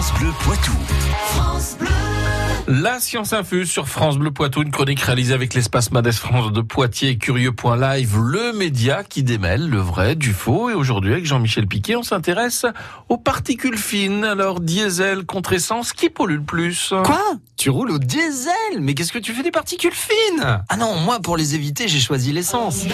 France Bleu Poitou. La science infuse sur France Bleu Poitou, une chronique réalisée avec l'espace Madès France de Poitiers, Curieux.live, le média qui démêle le vrai du faux. Et aujourd'hui, avec Jean-Michel Piquet, on s'intéresse aux particules fines. Alors, diesel contre essence, qui pollue le plus? Quoi? Tu roules au diesel? Mais qu'est-ce que tu fais des particules fines? Ah non, moi pour les éviter, j'ai choisi l'essence.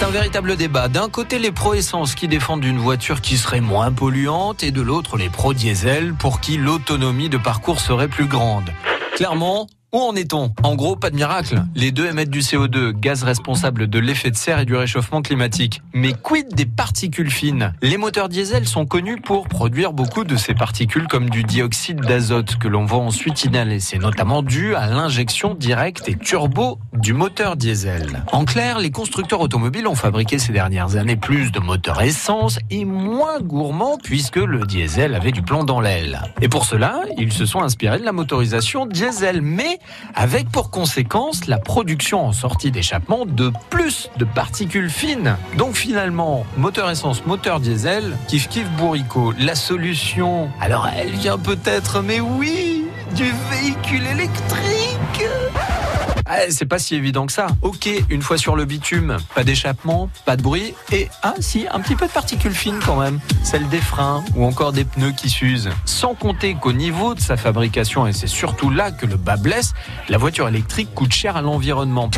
C'est un véritable débat. D'un côté, les pro-essence qui défendent une voiture qui serait moins polluante et de l'autre, les pro-diesel pour qui l'autonomie de parcours serait plus grande. Clairement, où en est-on? En gros, pas de miracle. Les deux émettent du CO2, gaz responsable de l'effet de serre et du réchauffement climatique. Mais quid des particules fines? Les moteurs diesel sont connus pour produire beaucoup de ces particules comme du dioxyde d'azote que l'on va ensuite inhaler. C'est notamment dû à l'injection directe et turbo du moteur diesel. En clair, les constructeurs automobiles ont fabriqué ces dernières années plus de moteurs essence et moins gourmands puisque le diesel avait du plomb dans l'aile. Et pour cela, ils se sont inspirés de la motorisation diesel. Mais avec pour conséquence la production en sortie d'échappement de plus de particules fines. Donc finalement, moteur essence, moteur diesel, kiff kiff bourricot. La solution, alors elle vient peut-être, mais oui, du véhicule électrique ah, c'est pas si évident que ça. Ok, une fois sur le bitume, pas d'échappement, pas de bruit, et ah si, un petit peu de particules fines quand même, celles des freins ou encore des pneus qui s'usent. Sans compter qu'au niveau de sa fabrication, et c'est surtout là que le bas blesse, la voiture électrique coûte cher à l'environnement.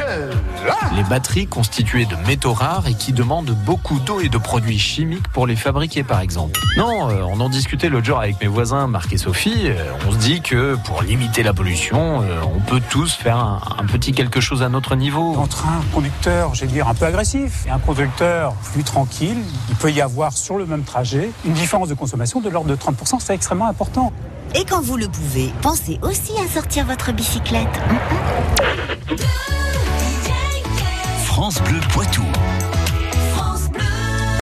Les batteries constituées de métaux rares et qui demandent beaucoup d'eau et de produits chimiques pour les fabriquer par exemple. Non, euh, on en discutait l'autre jour avec mes voisins Marc et Sophie, euh, on se dit que pour limiter la pollution, euh, on peut tous faire un, un petit quelque chose à notre niveau? Entre un conducteur, j'ai dire, un peu agressif et un conducteur plus tranquille, il peut y avoir sur le même trajet une différence de consommation de l'ordre de 30%, c'est extrêmement important. Et quand vous le pouvez, pensez aussi à sortir votre bicyclette. France Bleu Poitou.